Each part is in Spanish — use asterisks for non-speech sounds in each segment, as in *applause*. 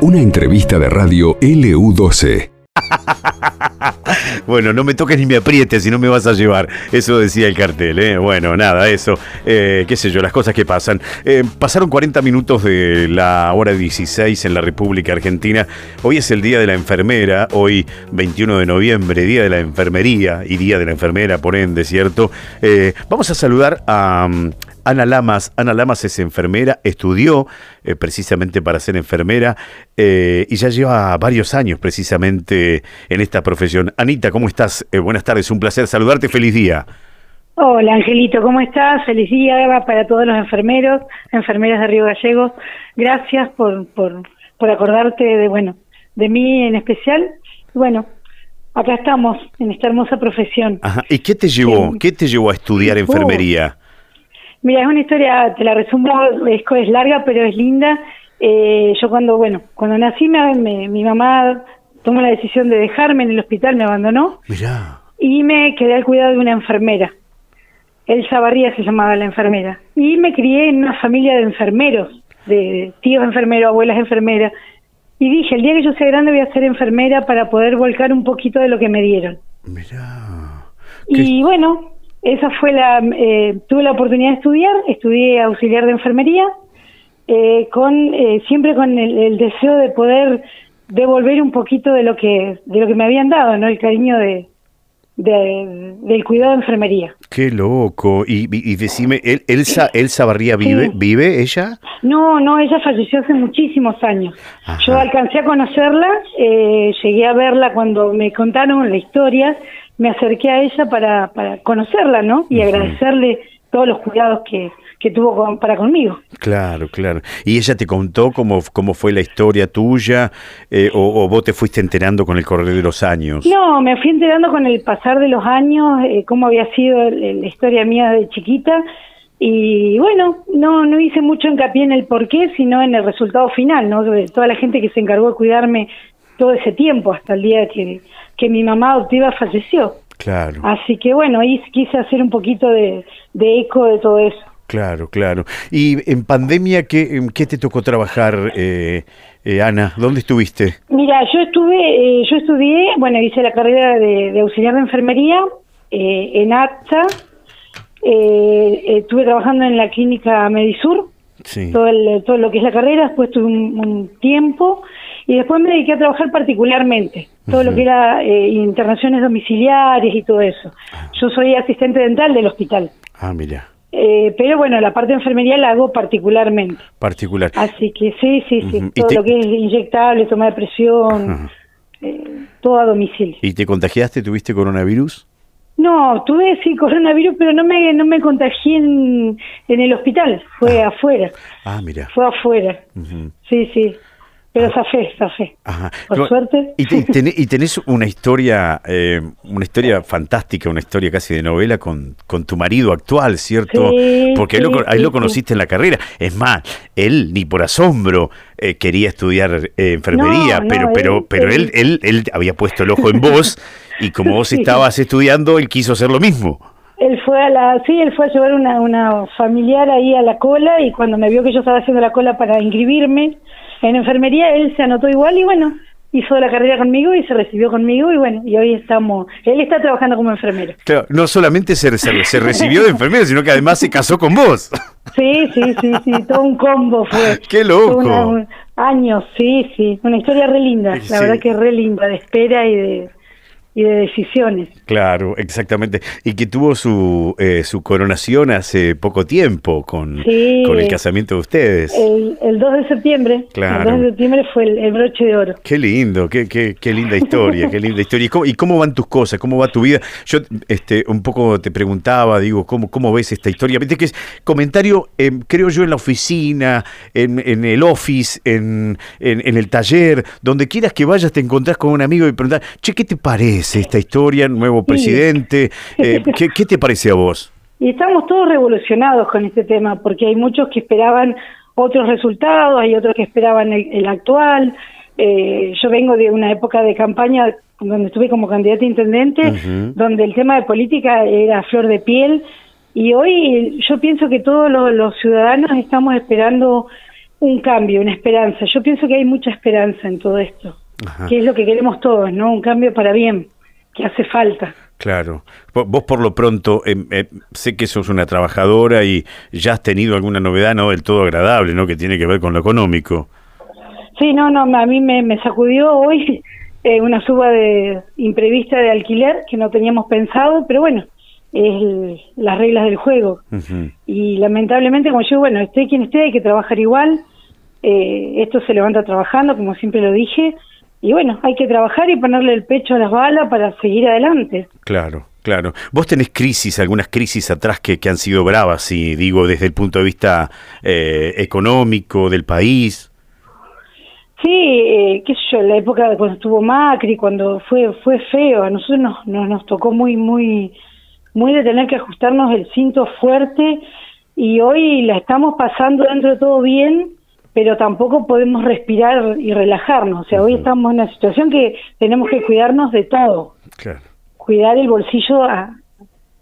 Una entrevista de radio LU12. *laughs* bueno, no me toques ni me aprietes si no me vas a llevar. Eso decía el cartel, ¿eh? Bueno, nada, eso. Eh, qué sé yo, las cosas que pasan. Eh, pasaron 40 minutos de la hora 16 en la República Argentina. Hoy es el Día de la Enfermera, hoy 21 de noviembre, Día de la Enfermería y Día de la Enfermera, por ende, ¿cierto? Eh, vamos a saludar a... Ana Lamas. Ana Lamas es enfermera, estudió eh, precisamente para ser enfermera eh, y ya lleva varios años precisamente en esta profesión. Anita, ¿cómo estás? Eh, buenas tardes, un placer saludarte, feliz día. Hola Angelito, ¿cómo estás? Feliz día para todos los enfermeros, enfermeras de Río Gallegos. Gracias por, por, por acordarte de, bueno, de mí en especial. Bueno, acá estamos en esta hermosa profesión. Ajá. ¿Y qué te llevó? ¿Qué te llevó a estudiar enfermería? Mira, es una historia, te la resumo, es, es larga, pero es linda. Eh, yo cuando, bueno, cuando nací, me, mi mamá tomó la decisión de dejarme en el hospital, me abandonó. Mirá. Y me quedé al cuidado de una enfermera. Elsa Barría se llamaba la enfermera. Y me crié en una familia de enfermeros, de tíos enfermeros, abuelas enfermeras. Y dije, el día que yo sea grande voy a ser enfermera para poder volcar un poquito de lo que me dieron. Mirá. Y bueno, esa fue la, eh, tuve la oportunidad de estudiar, estudié auxiliar de enfermería, eh, con eh, siempre con el, deseo de poder devolver un poquito de lo que de lo que me habían dado, no, el cariño de, del cuidado de enfermería. Qué loco. Y, y, decime, Elsa, Elsa Barría vive, vive ella? No, no, ella falleció hace muchísimos años. Yo alcancé a conocerla, llegué a verla cuando me contaron la historia me acerqué a ella para, para conocerla, ¿no? Y agradecerle todos los cuidados que, que tuvo para conmigo. Claro, claro. ¿Y ella te contó cómo, cómo fue la historia tuya eh, o, vos te fuiste enterando con el correr de los años? No, me fui enterando con el pasar de los años, eh, cómo había sido la historia mía de chiquita. Y bueno, no, no hice mucho hincapié en el porqué, sino en el resultado final, ¿no? De toda la gente que se encargó de cuidarme todo ese tiempo, hasta el día que, que mi mamá adoptiva falleció. Claro. Así que bueno, ahí quise hacer un poquito de, eco de todo eso. Claro, claro. ¿Y en pandemia qué, qué te tocó trabajar, eh, eh, Ana? ¿Dónde estuviste? Mira, yo estuve, eh, yo estudié, bueno, hice la carrera de, auxiliar de enfermería en AXA. estuve trabajando en la clínica Medisur, sí. todo, todo lo que es la carrera, después tuve un tiempo y después me dediqué a trabajar particularmente, todo lo que era eh, internaciones domiciliarias y todo eso. Ah. Yo soy asistente dental del hospital. Ah, mira. Eh, pero bueno, la parte de enfermería la hago particularmente. Particular. Así que sí, sí, sí. Todo lo que es inyectable, toma de presión, eh, todo a domicilio. ¿Y te contagiaste? ¿Tuviste coronavirus? No, tuve sí coronavirus, pero no me no me contagié en, en el hospital, fue ah. afuera. Ah, mira. Fue afuera. Sí, sí. Pero esa fe, esa fe. Por suerte. *laughs* Y, tenés una historia, eh, una historia fantástica, una historia casi de novela con, con tu marido actual, ¿cierto? Porque ahí, lo, conociste en la carrera. Es más, él ni por asombro eh, quería estudiar eh, enfermería, pero, pero, pero él, él, él había puesto el ojo en vos y como vos *laughs* estabas estudiando, él quiso hacer lo mismo. Él fue a la, sí, él fue a llevar una, una familiar ahí a la cola y cuando me vio que yo estaba haciendo la cola para inscribirme, en enfermería él se anotó igual y bueno, hizo la carrera conmigo y se recibió conmigo y bueno, y hoy estamos, él está trabajando como enfermero. Claro, no solamente se, se, recibió de enfermero, sino que además se casó con vos. *laughs* Sí, sí, sí, sí, todo un combo fue. *laughs* ¡Qué loco! años, sí, sí, una historia re linda, la verdad que re linda, de espera y de y de decisiones. Claro, exactamente. Y que tuvo su, eh, su coronación hace poco tiempo con, con el casamiento de ustedes. El, el 2 de septiembre. Claro. El 2 de septiembre fue el, broche de oro. Qué lindo, qué, qué, qué linda historia, qué linda historia. ¿Y cómo, ¿Y cómo, van tus cosas? ¿Cómo va tu vida? Yo este, un poco te preguntaba, digo, ¿cómo, cómo ves esta historia? Viste que es comentario, em, creo yo, en la oficina, en, en el office, en, en, en el taller, donde quieras que vayas te encontrás con un amigo y preguntas, che, ¿qué te parece? Esta historia? Nuevo presidente. Eh, *laughs* ¿qué, te parece a vos? Y estamos todos revolucionados con este tema, porque hay muchos que esperaban otros resultados, hay otros que esperaban el, actual. Eh, yo vengo de una época de campaña donde estuve como candidata a intendente, donde el tema de política era flor de piel, y hoy yo pienso que todos los, ciudadanos estamos esperando un cambio, una esperanza. Yo pienso que hay mucha esperanza en todo esto, que es lo que queremos todos, ¿no? Un cambio para bien, que hace falta. Claro. Vos por lo pronto, em, em, sé que sos una trabajadora y ya has tenido alguna novedad no del todo agradable, ¿no? Que tiene que ver con lo económico. Sí, no, no, a mí me, sacudió hoy eh, una suba de imprevista de alquiler que no teníamos pensado, pero bueno, es las reglas del juego. Y lamentablemente, como yo, bueno, esté quien esté, hay que trabajar igual. Eh, esto se levanta trabajando, como siempre lo dije. Y bueno, hay que trabajar y ponerle el pecho a las balas para seguir adelante. Claro, claro. Vos tenés crisis, algunas crisis atrás que, que han sido bravas, y digo, desde el punto de vista eh, económico del país. Sí, eh, qué sé yo, la época cuando estuvo Macri, cuando fue fue feo, a nosotros nos, nos, nos tocó muy, muy muy de tener que ajustarnos el cinto fuerte y hoy la estamos pasando dentro de todo bien, pero tampoco podemos respirar y relajarnos. O sea, hoy estamos en una situación que tenemos que cuidarnos de todo. Cuidar el bolsillo a,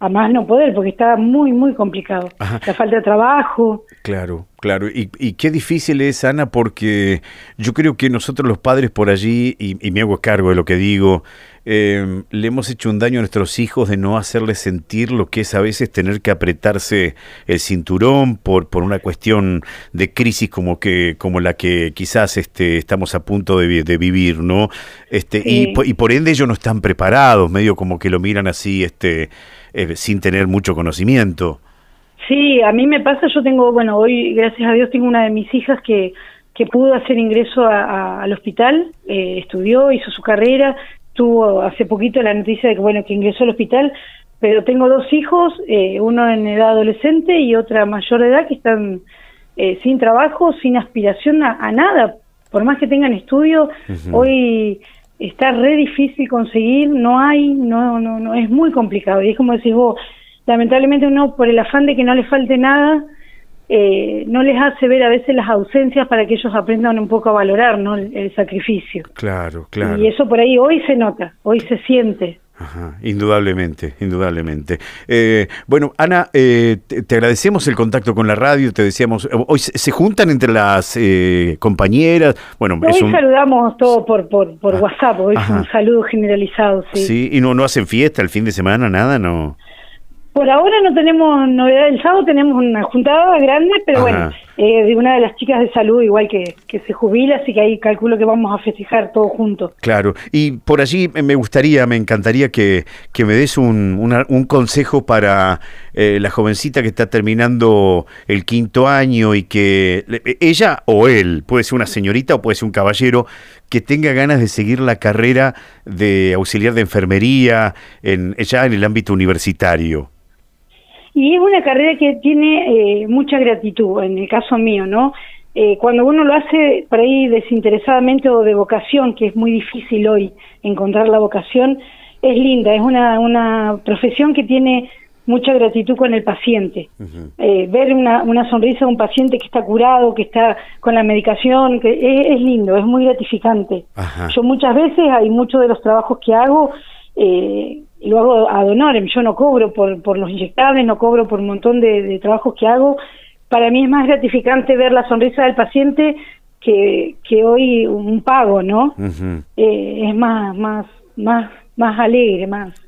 a más no poder, porque está muy, muy complicado. La falta de trabajo. Claro, claro. Y, y, qué difícil es, Ana, porque yo creo que nosotros los padres por allí, y, y me hago cargo de lo que digo, eh, le hemos hecho un daño a nuestros hijos de no hacerles sentir lo que es a veces tener que apretarse el cinturón por, por una cuestión de crisis como que como la que quizás este, estamos a punto de, de vivir, ¿no? Este, y, y por ende ellos no están preparados, medio como que lo miran así, este eh, sin tener mucho conocimiento. Sí, a mí me pasa, yo tengo, bueno, hoy gracias a Dios tengo una de mis hijas que, que pudo hacer ingreso al hospital, eh, estudió, hizo su carrera, tuvo hace poquito la noticia de que, bueno, que ingresó al hospital, pero tengo dos hijos, eh, uno en edad adolescente y otra mayor de edad que están sin trabajo, sin aspiración a, nada, por más que tengan estudio, hoy está re difícil conseguir, no hay, no, no, no, es muy complicado. Y es como decís vos, lamentablemente uno por el afán de que no le falte nada, eh, no les hace ver a veces las ausencias para que ellos aprendan un poco a valorar ¿no? el sacrificio. Claro, claro. Y eso por ahí hoy se nota, hoy se siente. Ajá, indudablemente, indudablemente. Eh, bueno, Ana, eh, te, agradecemos el contacto con la radio, te decíamos, eh, hoy se, juntan entre las compañeras. Bueno, hoy saludamos todo por, por, por ah, WhatsApp, hoy es un saludo generalizado. Sí. sí, y no, no hacen fiesta el fin de semana, nada, no. Por ahora no tenemos novedad. El sábado tenemos una juntada grande, pero bueno, eh, de una de las chicas de salud, igual que, que se jubila, así que ahí calculo que vamos a festejar todos juntos. Claro, y por allí me gustaría, me encantaría que, que me des un, un consejo para eh, la jovencita que está terminando el quinto año y que ella o él, puede ser una señorita o puede ser un caballero, que tenga ganas de seguir la carrera de auxiliar de enfermería en, ya en el ámbito universitario. Y es una carrera que tiene eh, mucha gratitud, en el caso mío, ¿no? Eh, cuando uno lo hace por ahí desinteresadamente o de vocación, que es muy difícil hoy encontrar la vocación, es linda, es una, una profesión que tiene mucha gratitud con el paciente. eh, ver una, una sonrisa de un paciente que está curado, que está con la medicación, que es, lindo, es muy gratificante. Yo muchas veces, hay muchos de los trabajos que hago, eh, lo hago ad honorem, yo no cobro por, por los inyectables, no cobro por un montón de, trabajos que hago. Para mí es más gratificante ver la sonrisa del paciente que, que hoy un pago, ¿no? eh, es más, más, más, más alegre, más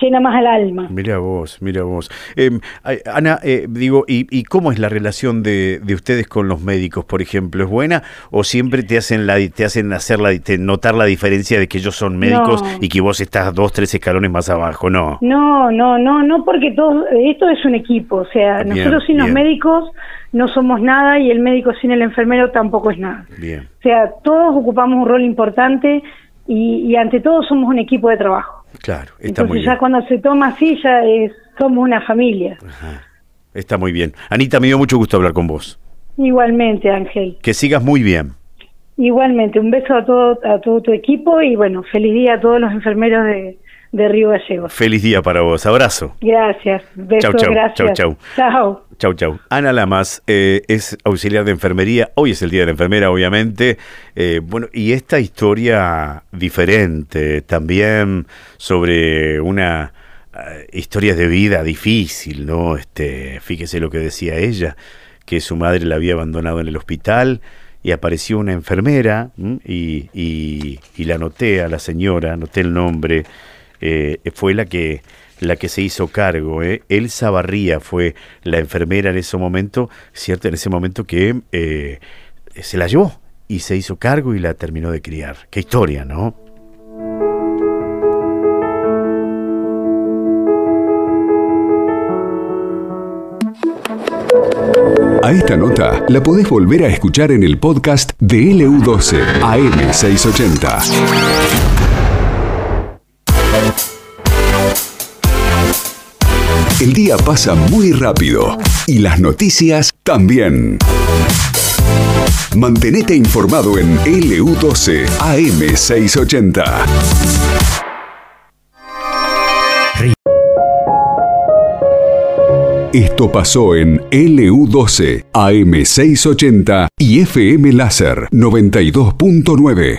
llena más al alma. Mira vos, mira vos. Em, Ana, eh, digo, ¿y, cómo es la relación de, ustedes con los médicos, por ejemplo? ¿Es buena o siempre te hacen la, te hacen hacer la, notar la diferencia de que ellos son médicos y que vos estás dos, tres escalones más abajo? No. No, no, no, no, porque todo esto es un equipo. O sea, nosotros sin los médicos no somos nada y el médico sin el enfermero tampoco es nada. Bien. O sea, todos ocupamos un rol importante y, y ante todo somos un equipo de trabajo. Claro, está muy bien. ya cuando se toma así ya es, somos una familia. Está muy bien. Anita, me dio mucho gusto hablar con vos. Igualmente, Ángel. Que sigas muy bien. Igualmente, un beso a todo, a todo tu equipo y bueno, feliz día a todos los enfermeros de, de Río Gallegos. Feliz día para vos. Abrazo. Gracias. Beso, chau, chau, gracias. Chau, chau. Chao. Chau, chau. Ana Lamas eh, es auxiliar de enfermería. Hoy es el Día de la Enfermera, obviamente. Eh, bueno, y esta historia diferente también sobre una uh, historia de vida difícil, ¿no? Este, fíjese lo que decía ella que su madre la había abandonado en el hospital y apareció una enfermera y, y, la noté a la señora, noté el nombre, eh, fue la que la que se hizo cargo. ¿eh? Elsa Barría fue la enfermera en ese momento, ¿cierto? En ese momento que eh, se la llevó y se hizo cargo y la terminó de criar. Qué historia, ¿no? A esta nota la podés volver a escuchar en el podcast de LU12 AM680. El día pasa muy rápido y las noticias también. Mantenete informado en LU12 AM680. Esto pasó en LU12 AM680 y FM Láser 92.9.